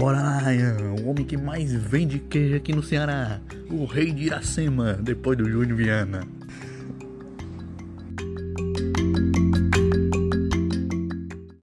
Bora lá, Ryan, o homem que mais vende queijo aqui no Ceará, o rei de Iracema, depois do Júnior Viana.